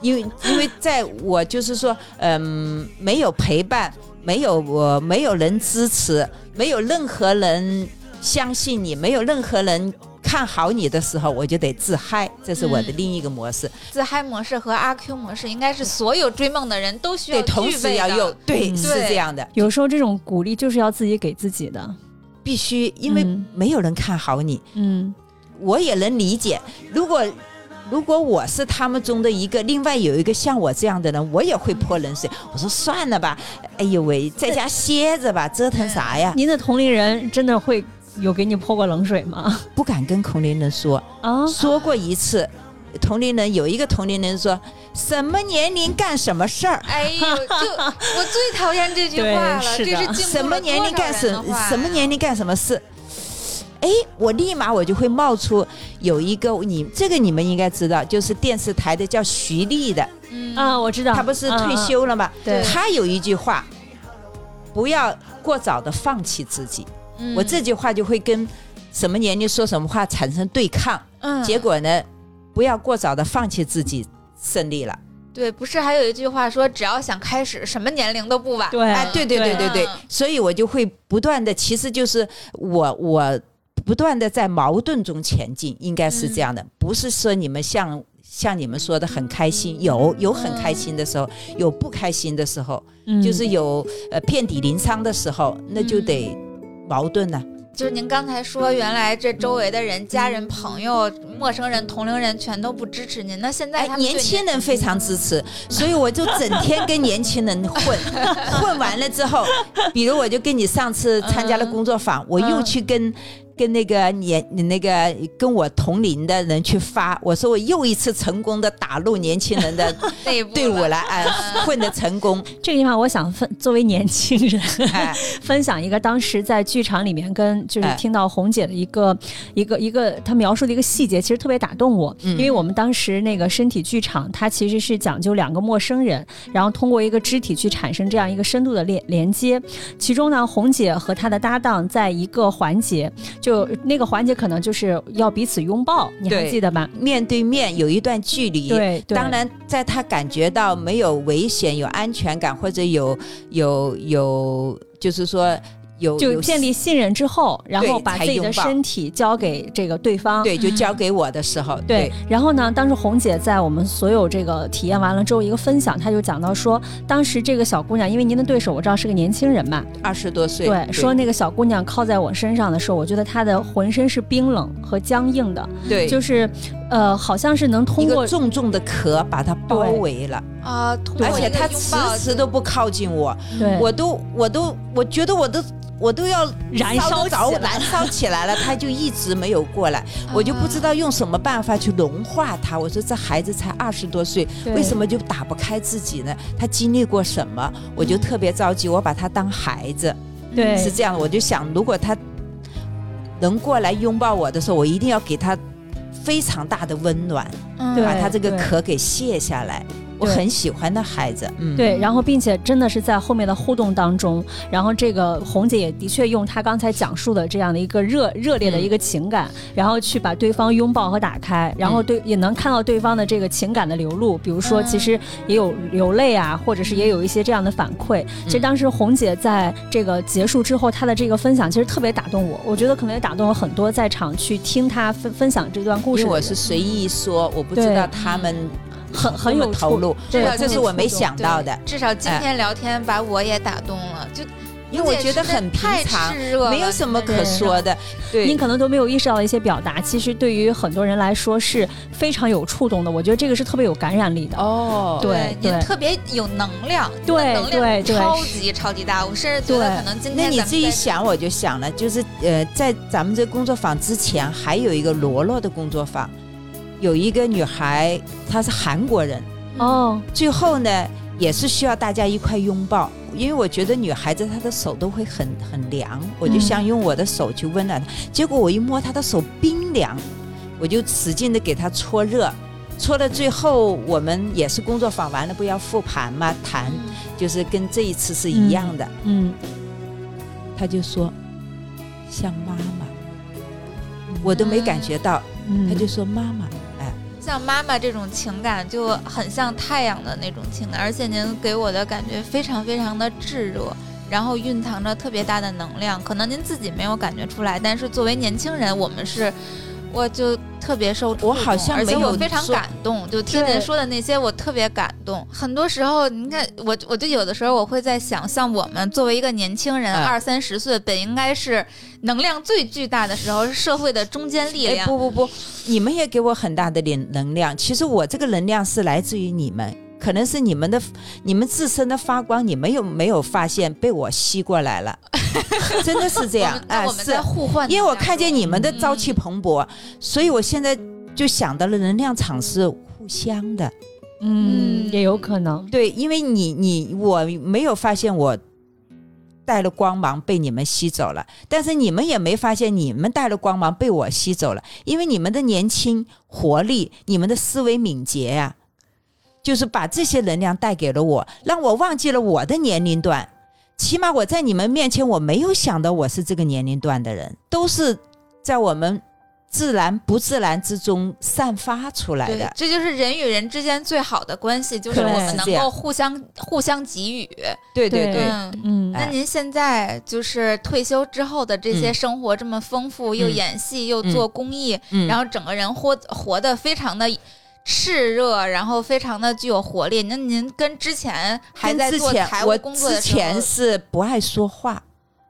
因为因为在我就是说，嗯，没有陪伴，没有我没有人支持，没有任何人相信你，没有任何人。看好你的时候，我就得自嗨，这是我的嗯另一个模式。自嗨模式和阿 Q 模式，应该是所有追梦的人都需要对，同时要用，对，嗯是这样的，有时候这种鼓励就是要自己给自己的。必须，因为嗯没有人看好你，嗯我也能理解。如果如果我是他们中的一个，另外有一个像我这样的人，我也会泼冷水。我说算了吧，哎呦喂，在家歇着吧，折腾啥呀？您的同龄人真的会有给你泼过冷水吗？不敢跟同龄人说，啊，说过一次。同龄人有一个同龄人说：“什么年龄干什么事儿？哎呦，就 我最讨厌这句话了，这是什么年龄干什什么年龄干什么事？哎，我立马我就会冒出有一个你这个你们应该知道，就是电视台的叫徐丽的，嗯。啊，我知道，她不是退休了吗？对。她有一句话，不要过早的放弃自己。嗯。我这句话就会跟什么年龄说什么话产生对抗，嗯。结果呢，不要过早的放弃自己，胜利了。对，不是还有一句话说，只要想开始，什么年龄都不晚。对哎，对对对对对。嗯，所以我就会不断的，其实就是我我不断的在矛盾中前进，应该是这样的，不是说你们像像你们说的很开心，有有很开心的时候，有不开心的时候，嗯。就是有呃遍体鳞伤的时候，那就得矛盾了、就是您刚才说，原来这周围的人、家人、朋友、陌生人、同龄人全都不支持您，那现在年轻人非常支持，所以我就整天跟年轻人混，混完了之后，比如我就跟你上次参加了工作坊，我又去跟。跟那个年你那个跟我同龄的人去发，我说我又一次成功的打入年轻人的 内部队伍了了，哎，混的成功，这个地方，我想分作为年轻人哎，分享一个当时在剧场里面跟就是哎。听到红姐的一个、一个一个她描述的一个细节，其实特别打动我，嗯。因为我们当时那个身体剧场，它其实是讲究两个陌生人，然后通过一个肢体去产生这样一个深度的连连接。其中呢，红姐和她的搭档在一个环节，就那个环节可能就是要彼此拥抱，你还记得吗？面对面有一段距离，对，对当然，在他感觉到没有危险、有安全感，或者有有有，就是说有有就建立信任之后，然后把自己的身体交给这个对方。对，就交给我的时候，对，然后呢，当时红姐在我们所有这个体验完了之后，一个分享，她就讲到说，当时这个小姑娘，因为您的对手我知道是个年轻人嘛，二十多岁，对，说那个小姑娘靠在我身上的时候，我觉得她的浑身是冰冷和僵硬的，对，就是呃，好像是能通一过个重重的壳把它包围了，啊，而且他迟迟都不靠近我，对我都我都我觉得我都。我都要燃烧着燃烧起来了，他就一直没有过来，我就不知道用什么办法去融化他。我说这孩子才二十多岁，为什么就打不开自己呢？他经历过什么？我就特别着急，我把他当孩子，对是这样的。我就想，如果他能过来拥抱我的时候，我一定要给他非常大的温暖，嗯对把他这个壳给卸下来。我很喜欢的孩子。嗯，对，然后并且真的是在后面的互动当中，然后这个红姐也的确用她刚才讲述的这样的一个热热烈的一个情感，然后去把对方拥抱和打开，然后对也能看到对方的这个情感的流露，比如说其实也有流泪啊，或者是也有一些这样的反馈。其实当时红姐在这个结束之后，她的这个分享其实特别打动我，我觉得可能也打动了很多在场去听她分分享这段故事的人。因为我是随意说，我不知道他们很很有投入，这这是我没想到的。至少今天聊天把我也打动了，就因为我觉得很平常没有什么可说的。对，您可能都没有意识到的一些表达，其实对于很多人来说是非常有触动的。我觉得这个是特别有感染力的。哦，对也特别有能量，对能量对对超级超级大。我甚至觉得可能今天那你自己想，我就想了，就是呃，在咱们这工作坊之前，还有一个罗罗的工作坊，有一个女孩，她是韩国人，哦，最后呢，也是需要大家一块拥抱，因为我觉得女孩子她的手都会很很凉，我就想用我的手去温暖她，结果我一摸她的手冰凉，我就使劲的给她搓热。搓到最后，我们也是工作坊完了，不要复盘嘛？谈就是跟这一次是一样的。嗯，她就说像妈妈，我都没感觉到，嗯。她就说妈妈，哎，像妈妈这种情感就很像太阳的那种情感，而且您给我的感觉非常非常的炙热，然后蕴藏着特别大的能量。可能您自己没有感觉出来，但是作为年轻人，我们是，我就特别受我好像而且没有我非常感动，就听对您说的那些，我特别感动。很多时候，你看我，我就有的时候我会在想，像我们作为一个年轻人，嗯二三十岁，本应该是能量最巨大的时候，是社会的中坚力哎，量。不不不，你们也给我很大的能能量。其实我这个能量是来自于你们，可能是你们的你们自身的发光，你们有没有发现被我吸过来了？真的是这样们，那哎，是我们在互换因为我看见你们的朝气嗯蓬勃，所以我现在就想到了能量场是互相的。嗯，也有可能。对，因为你你我没有发现我带了光芒被你们吸走了，但是你们也没发现你们带了光芒被我吸走了，因为你们的年轻活力，你们的思维敏捷呀、就是把这些能量带给了我，让我忘记了我的年龄段。起码我在你们面前，我没有想到我是这个年龄段的人，都是在我们自然不自然之中散发出来对的，。这就是人与人之间最好的关系，就是我们能够互相互相给予。对对对对，嗯。嗯那您现在就是退休之后的这些嗯生活这么丰富，又嗯演戏又做公益，嗯然后整个人活活得非常的炽热，然后非常的具有活力。那您跟之前还在做跟之前我财务工作之的时候，前是不爱说话，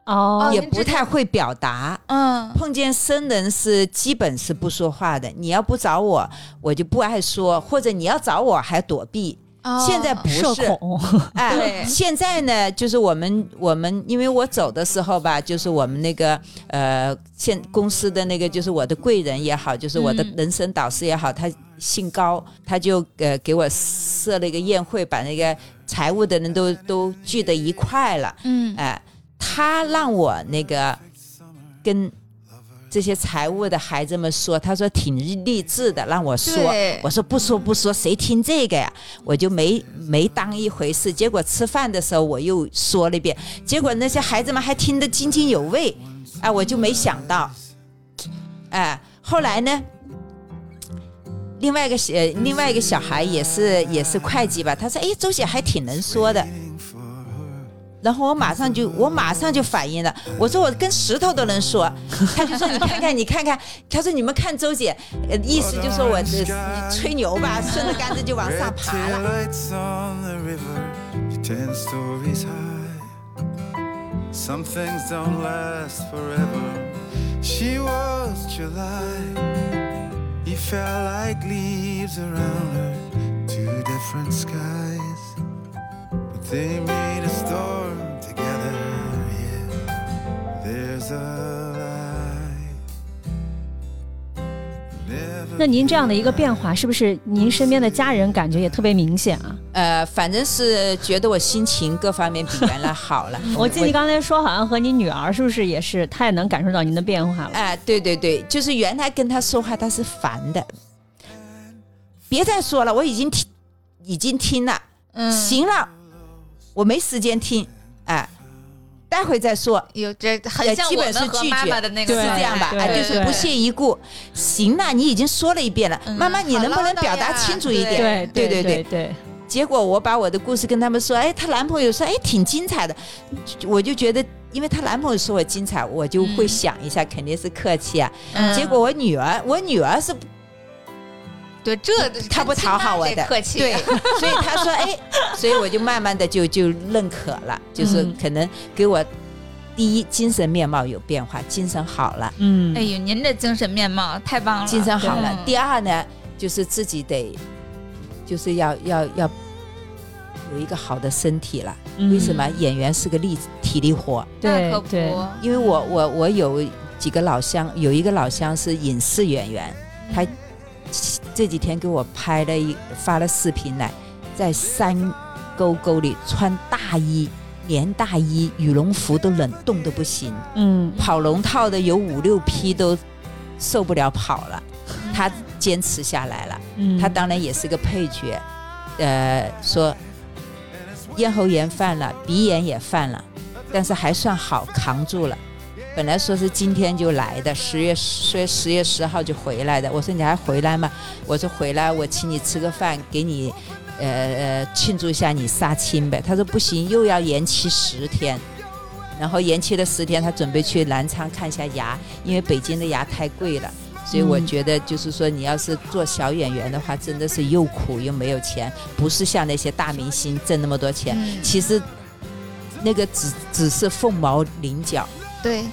哦也不太会表达。嗯，碰见生人是基本是不说话的，你要不找我，我就不爱说，或者你要找我还躲避。哦。现在不是，恐，哎，现在呢，就是我们我们，因为我走的时候吧，就是我们那个呃，现公司的那个，就是我的贵人也好，就是我的嗯。人生导师也好，他姓高，他就呃给我设了一个宴会，把那个财务的人都都聚在一块了。嗯。哎，他让我那个跟这些财务的孩子们说，他说挺励志的，让我说，我说不说不说，谁听这个呀？我就没没当一回事。结果吃饭的时候我又说了一遍，结果那些孩子们还听得津津有味，哎，我就没想到，哎，后来呢？另外一个小呃另外一个小孩也是也是会计吧，他说：“哎，周姐还挺能说的。”然后我马上就我马上就反应了，我说我跟石头都能说，他就说你看看你看看，他说你们看周姐，呃，意思就说我这吹牛吧，顺着杆子就往上爬了。Some things don't last forever. She was July. He fell like leaves around her, two different skies. They made a storm together, yeah. There's a light. Never 那您这样的一个变化，是不是您身边的家人感觉也特别明显啊？呃，反正是觉得我心情各方面比原来好了。我记得你刚才说，好像和你女儿是不是也是，她也能感受到您的变化了？哎、对对对，就是原来跟她说话她是烦的，别再说了，我已经听已经听了，嗯，行了，我没时间听，哎，待会再说。有这很呃像我基本是们和妈拒绝的那个状是这样吧？哎，就是不屑一顾。行了，你已经说了一遍了，嗯妈妈，你能不能表达清楚一对点？对对对对，结果我把我的故事跟他们说，哎，她男朋友说，哎，挺精彩的，我就觉得，因为她男朋友说我精彩，我就会嗯想一下，肯定是客气啊。嗯结果我女儿，我女儿是对这他不讨好我的，客气，对，所以他说，哎，所以我就慢慢的就就认可了，就是嗯可能给我第一精神面貌有变化，精神好了。嗯哎，呦，您这精神面貌太棒了，精神好了嗯。第二呢，就是自己得，就是要要要有一个好的身体了。嗯为什么演员是个力体力活？对那可不，对因为我我我有几个老乡，有一个老乡是影视演员，他这几天给我拍了一发了视频来，在山沟沟里穿大衣。连大衣、羽绒服都冷冻的不行，嗯跑龙套的有五六批都受不了跑了，他坚持下来了。嗯，他当然也是个配角，呃，说咽喉炎犯了，鼻炎也犯了，但是还算好，扛住了。本来说是今天就来的，十月十十月十号就回来的。我说你还回来吗？我说回来，我请你吃个饭，给你呃呃庆祝一下你杀青呗。他说不行，又要延期十天。然后延期了十天，他准备去南昌看一下牙，因为北京的牙太贵了。所以我嗯觉得，就是说，你要是做小演员的话，真的是又苦又没有钱，不是像那些大明星挣那么多钱。嗯其实那个只只是凤毛麟角，对，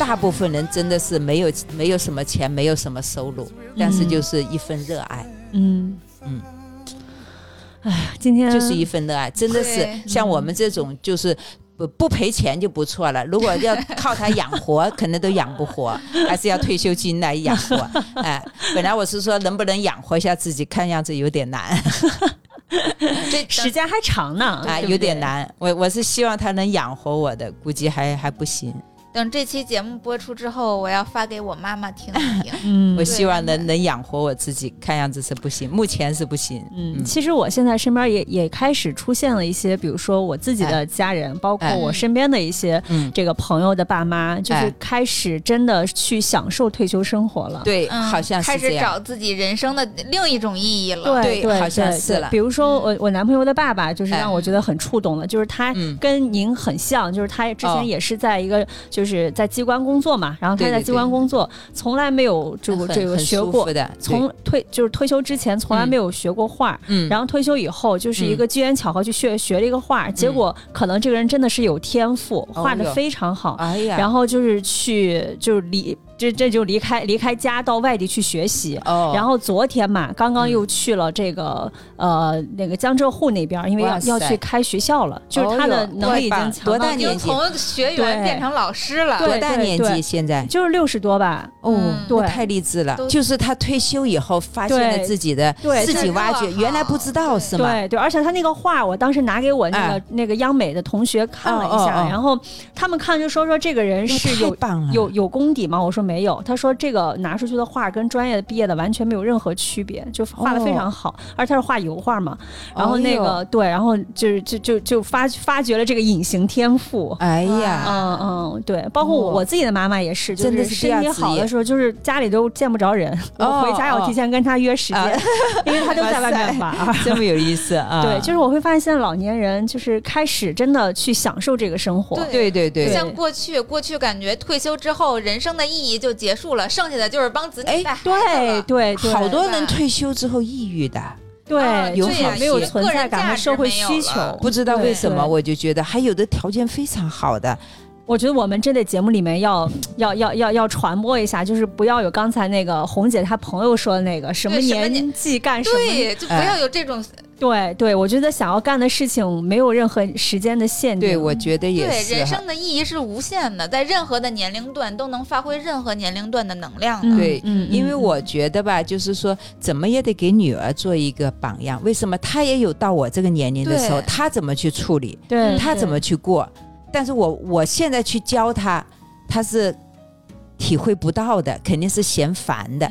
大部分人真的是没有没有什么钱，没有什么收入，但是就是一份热爱，嗯嗯，哎呀，今天就是一份热爱，真的是像我们这种就是。不不赔钱就不错了，如果要靠它养活，可能都养不活，还是要退休金来养活。哎，本来我是说能不能养活一下自己，看样子有点难。这时间还长呢，啊，对不有点。难。我我是希望他能养活我的，估计还还不行。等这期节目播出之后，我要发给我妈妈听一听。嗯我希望能能养活我自己，看样子是不行，目前是不行。嗯，其实我现在身边也也开始出现了一些，比如说我自己的家人，包括哎我身边的一些嗯，这个朋友的爸妈，就是哎开始真的去享受退休生活了。对，嗯好像开始是这样。找自己人生的另一种意义了。对对，好像是了比如说我我男朋友的爸爸，就是哎让我觉得很触动了，就是他嗯跟您很像，就是他之哦前也是在一个就是在机关工作嘛，然后他在机关对工作，从来没有这个这个学过从退就是退休之前从来嗯。没有学过画，嗯，然后退休以后就是一个机缘巧合去学学了一个画，结果可能这个人真的是有天赋，画的非常好，哎呀，然后就是去就是离这这就离开离开家到外地去学习。哦，然后昨天嘛，刚刚嗯又去了这个、呃那个江浙沪那边，因为要要去开学校了，就是他的能力已经强到多大年纪已经从学员变成老师了。多大年纪现在？就是六十多吧，哦太励志了。就是他退休以后发现了自己的，对自己挖掘，原来不知道是吗？对对，而且他那个画，我当时拿给我那个、哎那个央美的同学看了一下，哦哦哦然后他们看就说说这个人是有棒，有有功底吗？我说没有。他说这个拿出去的画跟专业的毕业的完全没有任何区别，就画的非常好，而且他是画油画嘛。然后那个、对，然后就是就就就发发掘了这个隐形天赋。哎呀，嗯嗯，对，包括我、哦我自己的妈妈也是，就真的是身体好的时候，就是家里都见不着人，哦我回家要提前跟他约时间，啊 因为他就在外面哇玩。这么有意思啊！对，就是我会发现现在老年人就是开始真的去享受这个生活。对对对对，像过去，过去感觉退休之后人生的意义就结束了，剩下的就是帮子女哎带孩子对了。对对，好多人退休之后抑郁的，对，啊有就是好没有存在感和社会需求。不知道为什么，我就觉得还有的条件非常好的，我觉得我们这类节目里面要 要要要要传播一下，就是不要有刚才那个红姐她朋友说的那个什么对什么年纪干什么。对，就不要有这种对对，我觉得想要干的事情没有任何时间的限定。对我觉得也对人。生的意义是无限的，在任何的年龄段都能发挥任何年龄段的能量的。嗯对，嗯因为我觉得吧，就是说，怎么也得给女儿做一个榜样。为什么她也有到我这个年龄的时候，她怎么去处理，对她怎么去过？但是我我现在去教她，她是体会不到的，肯定是嫌烦的。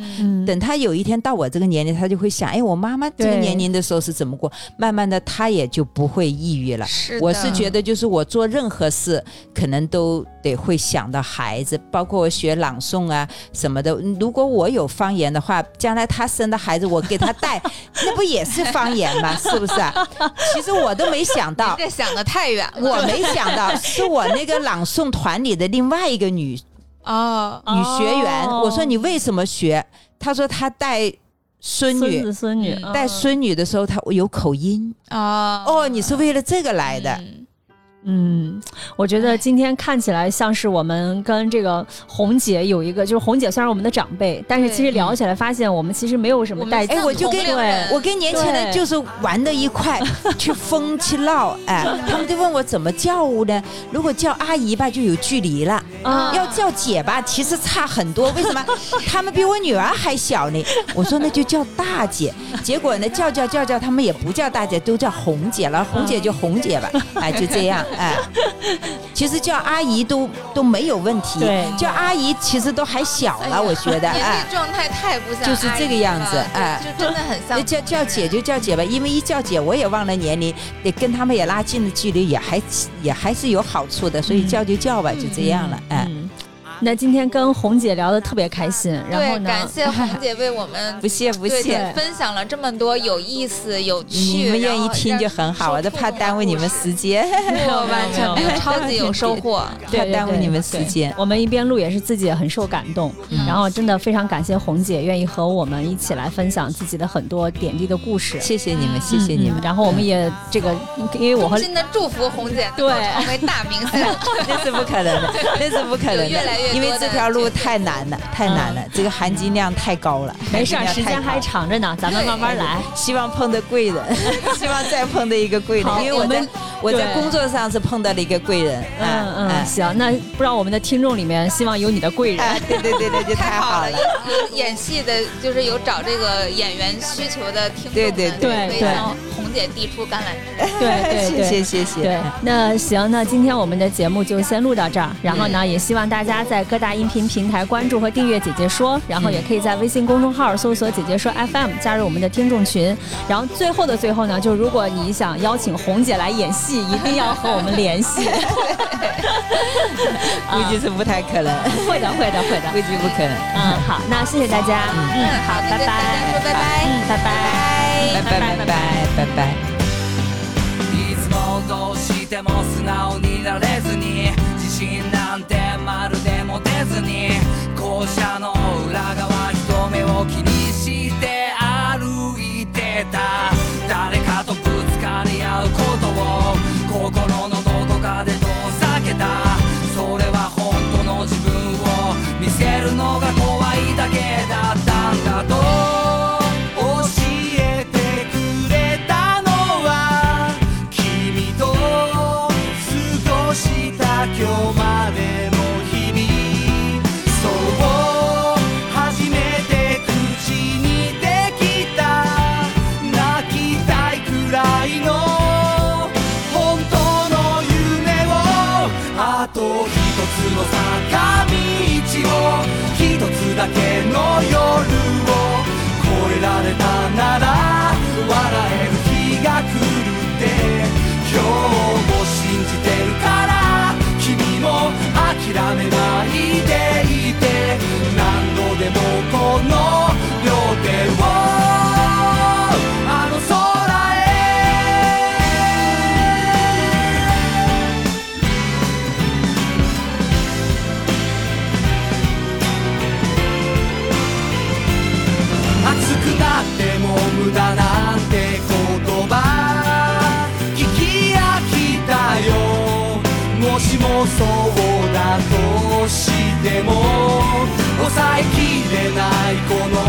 等他有一天到我这个年龄，他就会想，哎，我妈妈这个年龄的时候是怎么过？慢慢的，他也就不会抑郁了。是我是觉得，就是我做任何事，可能都得会想到孩子，包括我学朗诵啊什么的。如果我有方言的话，将来他生的孩子，我给他带，那不也是方言吗？是不是啊？其实我都没想到，这想的太远了。我没想到，是我那个朗诵团里的另外一个女哦，女学员。哦我说你为什么学？她说她带孙孙女子孙女嗯带孙女的时候，她有口音。哦哦，你是为了这个来的？嗯嗯，我觉得今天看起来像是我们跟这个红姐有一个，就是红姐虽然我们的长辈，但是其实聊起来发现我们其实没有什么代哎我就跟我跟年轻人就是玩的一块，去疯去闹，哎，他们就问我怎么叫呢？如果叫阿姨吧，就有距离了；啊要叫姐吧，其实差很多。为什么？他们比我女儿还小呢。我说那就叫大姐。结果呢，叫叫叫叫，他们也不叫大姐，都叫红姐了。红姐就红姐吧，哎，就这样，哎。其实叫阿姨都都没有问题，对叫阿姨其实都还小了，哎我觉得，年哎纪。状态太不像就是这个样子哎就就真的很像叫叫姐就叫姐吧，因为一叫姐我也忘了年龄，得跟他们也拉近了距离，也还也还是有好处的，所以嗯叫就叫吧，就这样了，哎。嗯，那今天跟红姐聊的特别开心，然后，呢，感谢红姐为我们 不谢不对谢，分享了这么多有意思、有趣，你们愿意听就很好，我都怕耽误你们时间，我 完全没有，超级有收获。怕耽误你们时间。我们一边录也是自己也很受感动，嗯。然后真的非常感谢红姐愿意和我们一起来分享自己的很多点滴的故事。谢谢你们，谢谢你们。嗯。然后我们也这个，因为我和真的祝福红姐对。成为大明星。那是不可能的，那是不可能的。越来越因为这条路太难了，太难了，这个含金量太高了。没事儿，时间还长着呢，咱们慢慢来。希望碰到贵人，希望再碰到一个贵人，因为我们我在工作上是碰到了一个贵人，嗯哎嗯，哎行，那不知道我们的听众里面，希望有你的贵人。哎，对对对对，就太太好了。有演戏的，就是有找这个演员需求的听众们，对对对对可以向红姐递出橄榄枝。对对对，谢谢谢谢。对，那行，那今天我们的节目就先录到这儿。然后呢，也希望大家在各大音频平台关注和订阅“姐姐说”，然后也可以在微信公众号搜索“姐姐说 FM” 加入我们的听众群。然后最后的最后呢，就如果你想邀请红姐来演戏，一定要和我们联系。估计是不太可能，会的，会的，会的估。计不可能。嗯，好，那谢谢大家。嗯，好，拜那跟大家说拜。拜拜。嗯，拜拜。拜拜拜拜拜拜。しても抑えきれないこの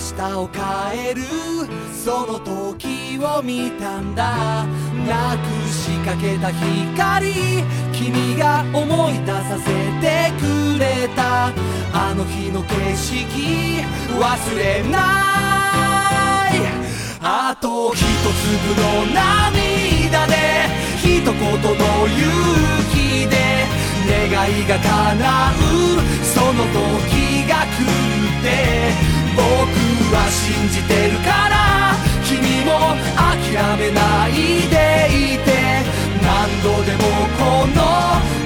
明日を変える。その時を見たんだ。なくしかけた光。君が思い出させてくれた。あの日の景色。忘れない。あと一粒の涙で。一言の勇気で。願いが叶う。その時が来るって。は信じてるから君も諦めないでいて何度でもこの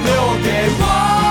両手を